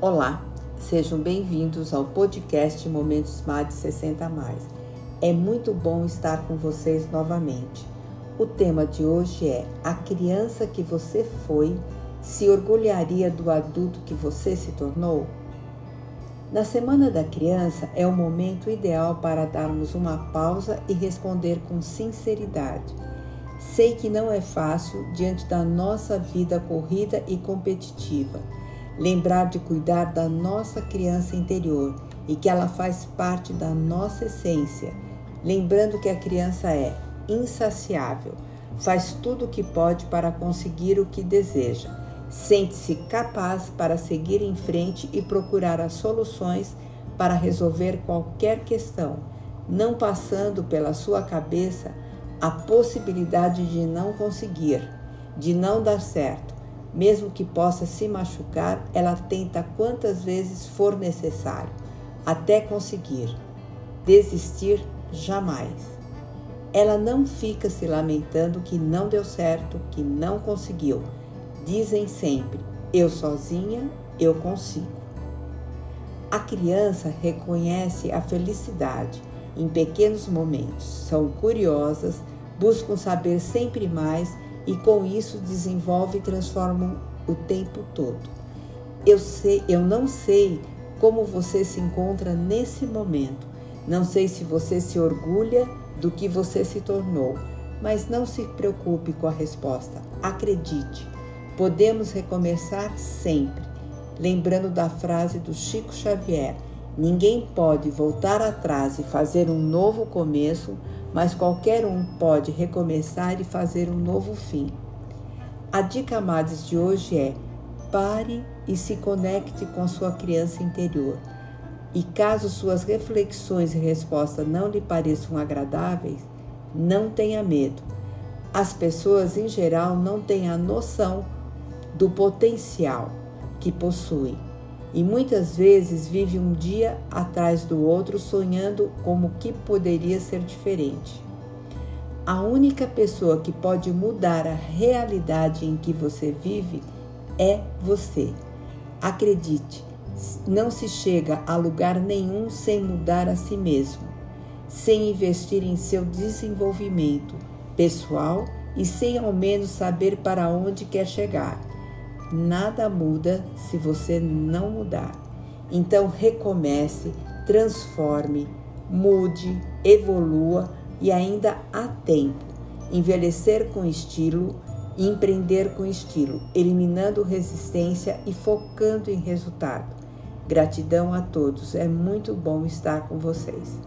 Olá, sejam bem-vindos ao podcast Momentos Mais de 60 Mais. É muito bom estar com vocês novamente. O tema de hoje é: a criança que você foi se orgulharia do adulto que você se tornou? Na Semana da Criança é o momento ideal para darmos uma pausa e responder com sinceridade. Sei que não é fácil diante da nossa vida corrida e competitiva lembrar de cuidar da nossa criança interior e que ela faz parte da nossa essência, lembrando que a criança é insaciável, faz tudo o que pode para conseguir o que deseja, sente-se capaz para seguir em frente e procurar as soluções para resolver qualquer questão, não passando pela sua cabeça a possibilidade de não conseguir, de não dar certo mesmo que possa se machucar, ela tenta quantas vezes for necessário, até conseguir. Desistir jamais. Ela não fica se lamentando que não deu certo, que não conseguiu. Dizem sempre: eu sozinha, eu consigo. A criança reconhece a felicidade em pequenos momentos, são curiosas, buscam saber sempre mais e com isso desenvolve e transforma o tempo todo. Eu sei, eu não sei como você se encontra nesse momento. Não sei se você se orgulha do que você se tornou, mas não se preocupe com a resposta. Acredite, podemos recomeçar sempre. Lembrando da frase do Chico Xavier: ninguém pode voltar atrás e fazer um novo começo mas qualquer um pode recomeçar e fazer um novo fim. A dica amados de hoje é: pare e se conecte com sua criança interior. E caso suas reflexões e respostas não lhe pareçam agradáveis, não tenha medo. As pessoas em geral não têm a noção do potencial que possuem e muitas vezes vive um dia atrás do outro sonhando como que poderia ser diferente. A única pessoa que pode mudar a realidade em que você vive é você. Acredite, não se chega a lugar nenhum sem mudar a si mesmo, sem investir em seu desenvolvimento pessoal e sem ao menos saber para onde quer chegar. Nada muda se você não mudar. Então recomece, transforme, mude, evolua e ainda há tempo. Envelhecer com estilo, empreender com estilo, eliminando resistência e focando em resultado. Gratidão a todos, é muito bom estar com vocês.